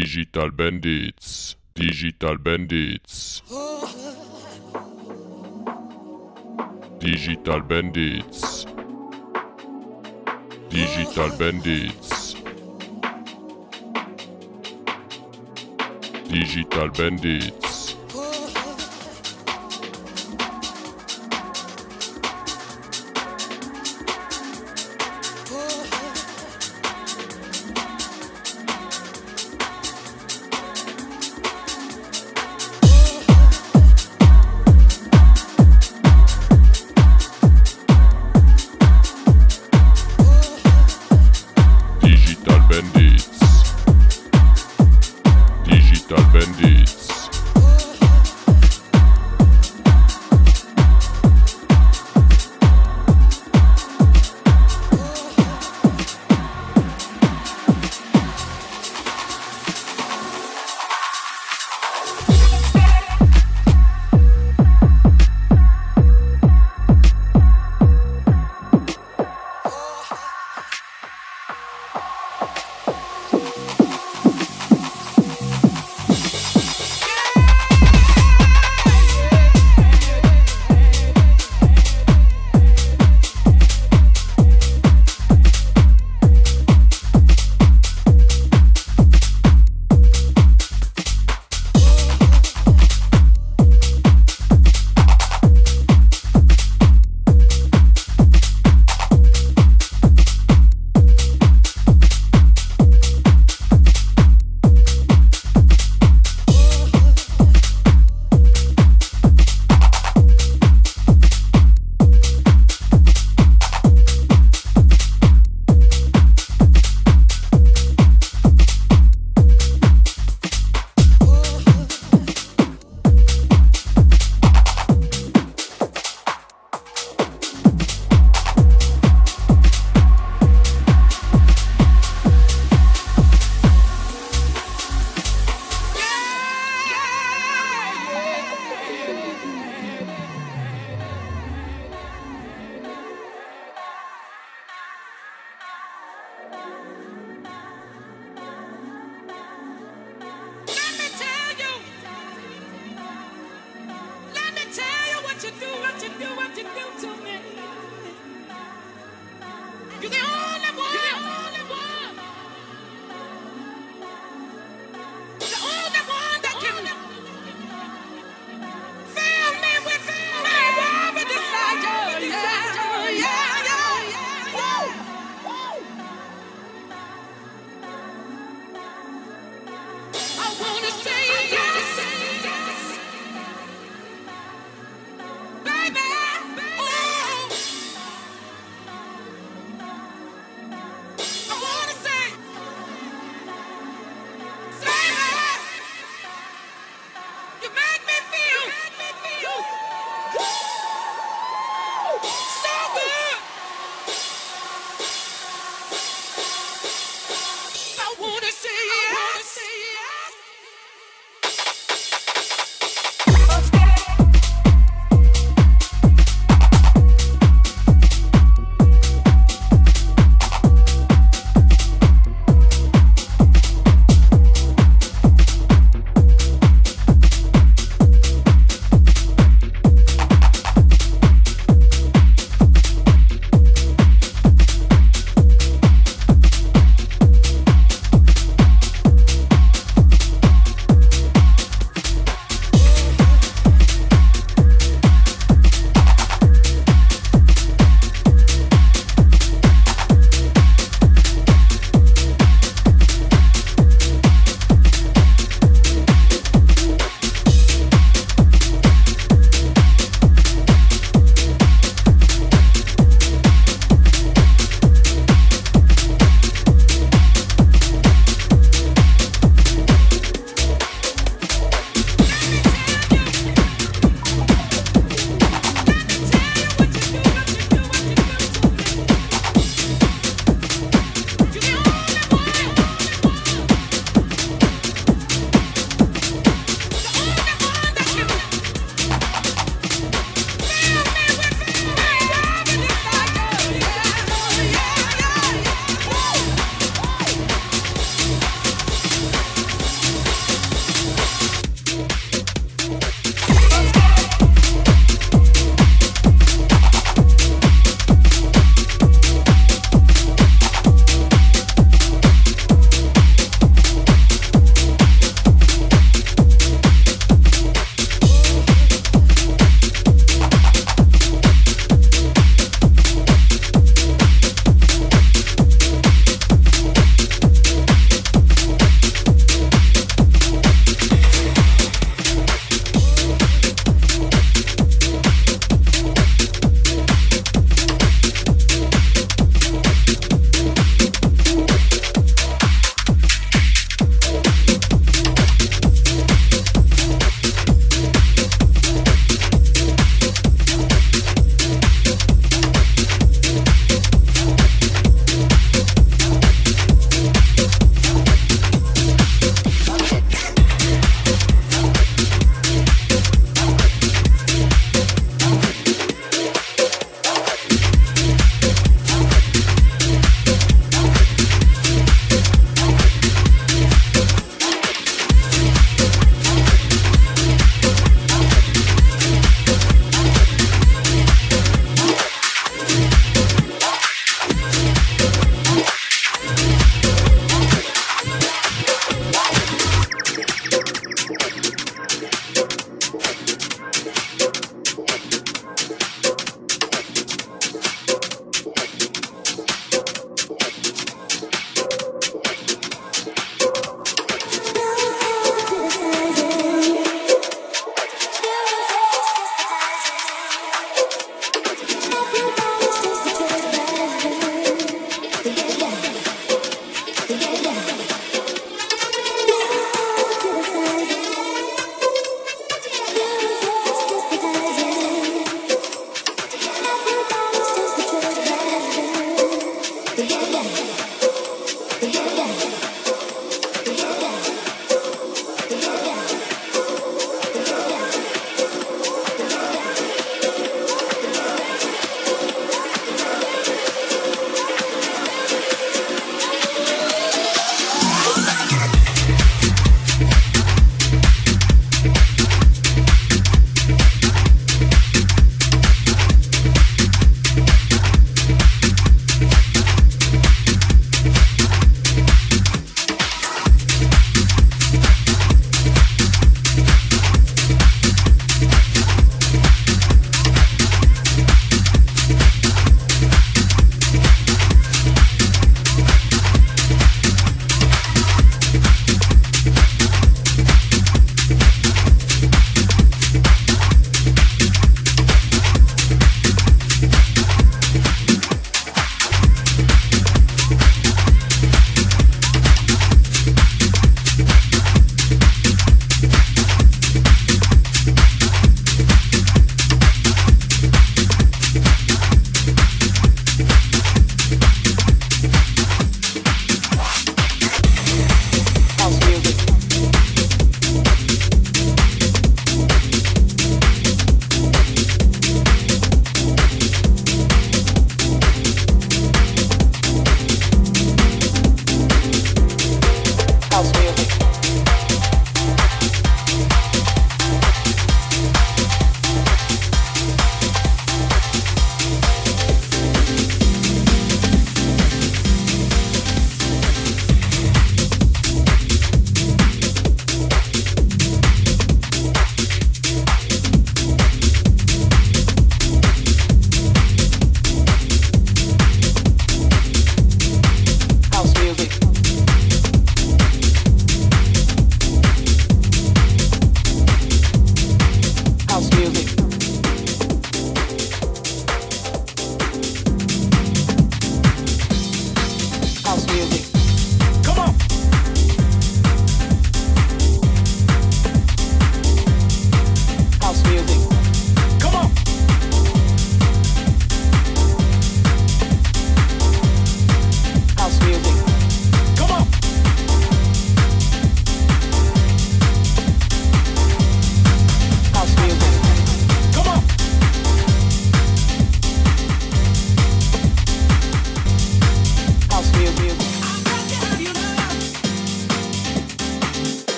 Digital Bandits. Digital Bandits. Digital Bandits. Digital Bandits. Digital Bandits.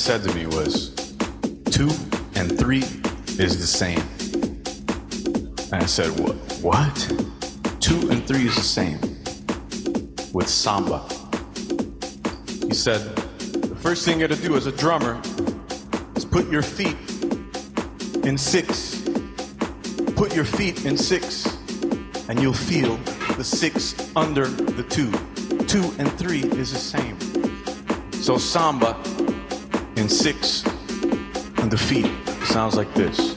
Said to me was, two and three is the same. And I said, what? What? Two and three is the same with samba. He said, the first thing you gotta do as a drummer is put your feet in six. Put your feet in six, and you'll feel the six under the two. Two and three is the same. So samba in six and the feet sounds like this.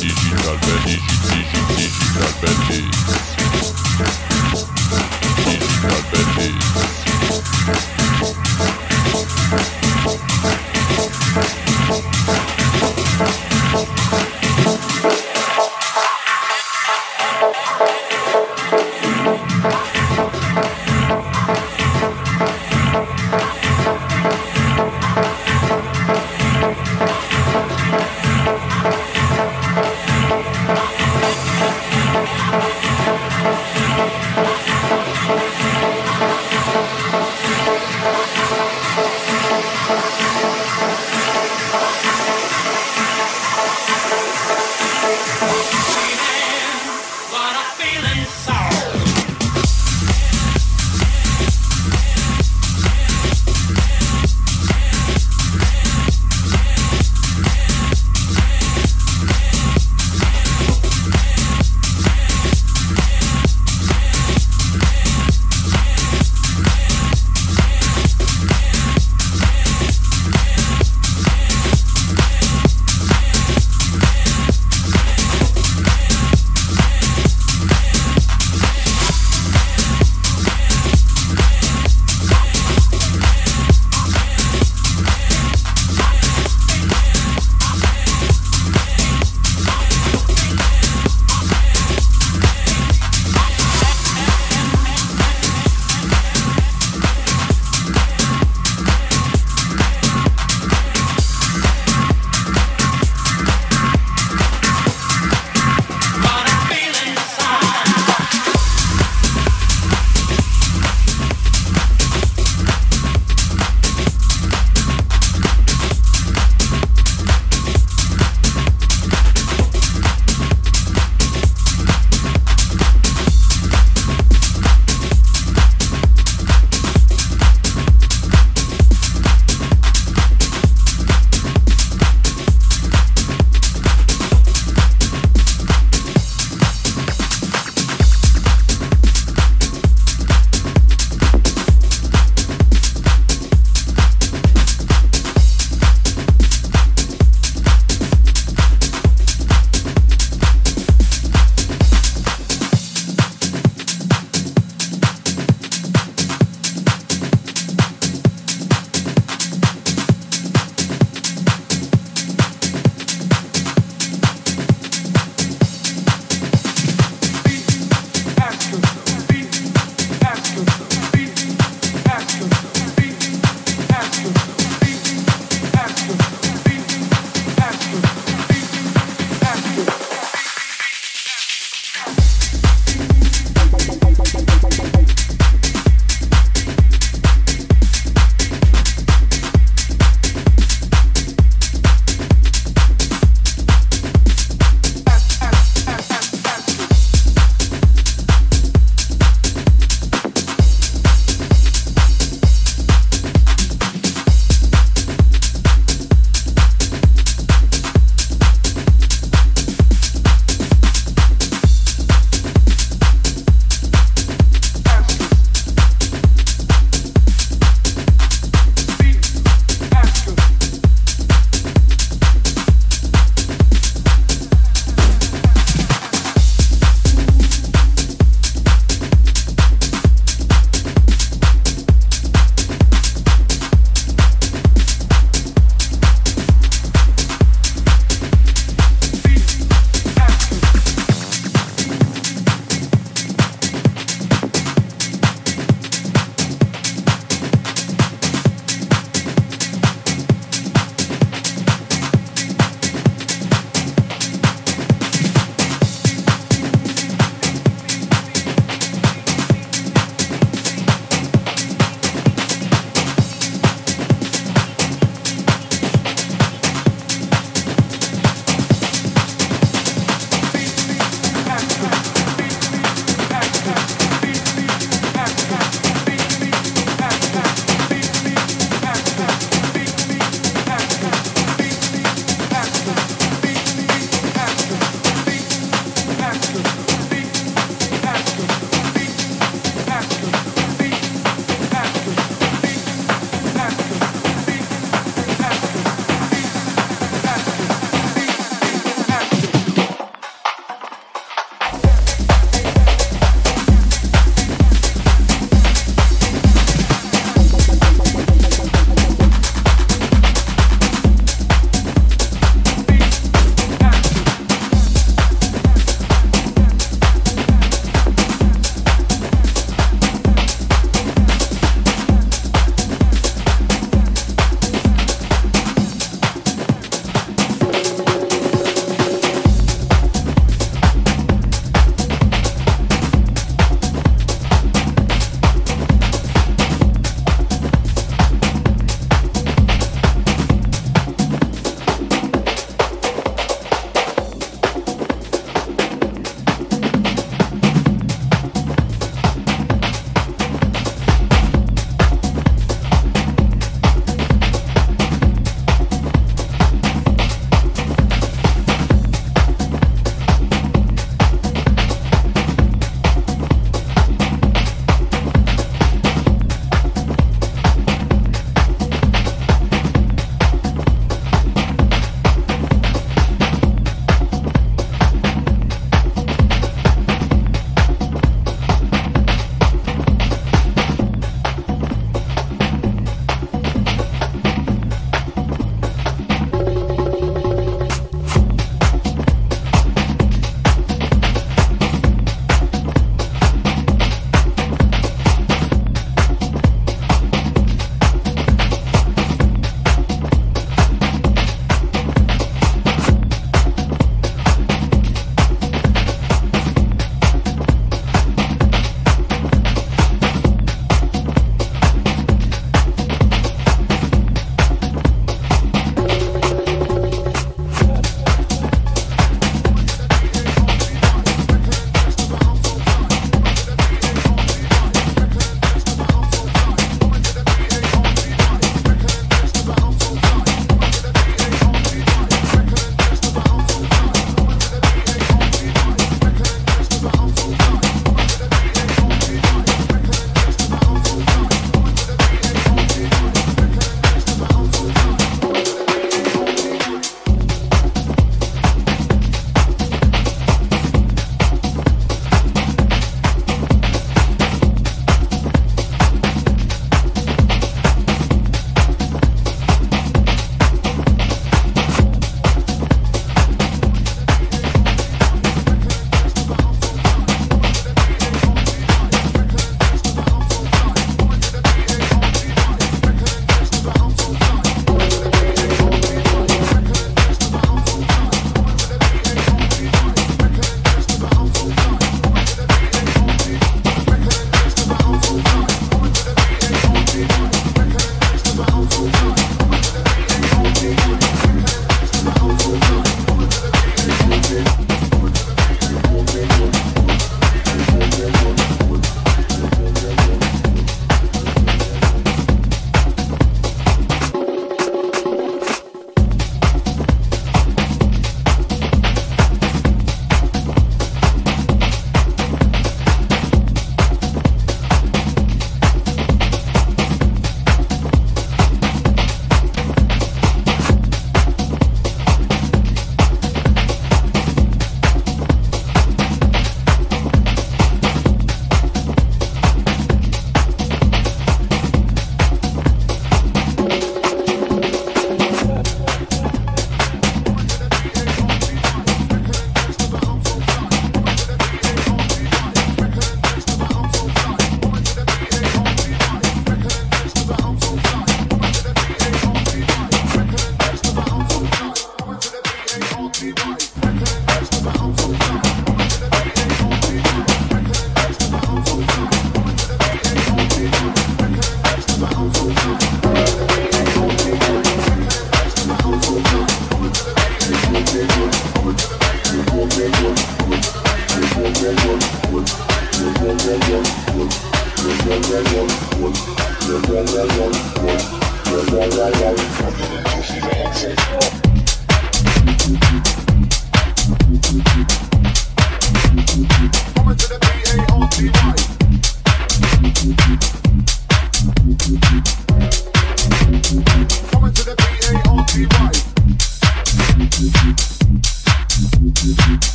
Digital bandits. Digital bandits.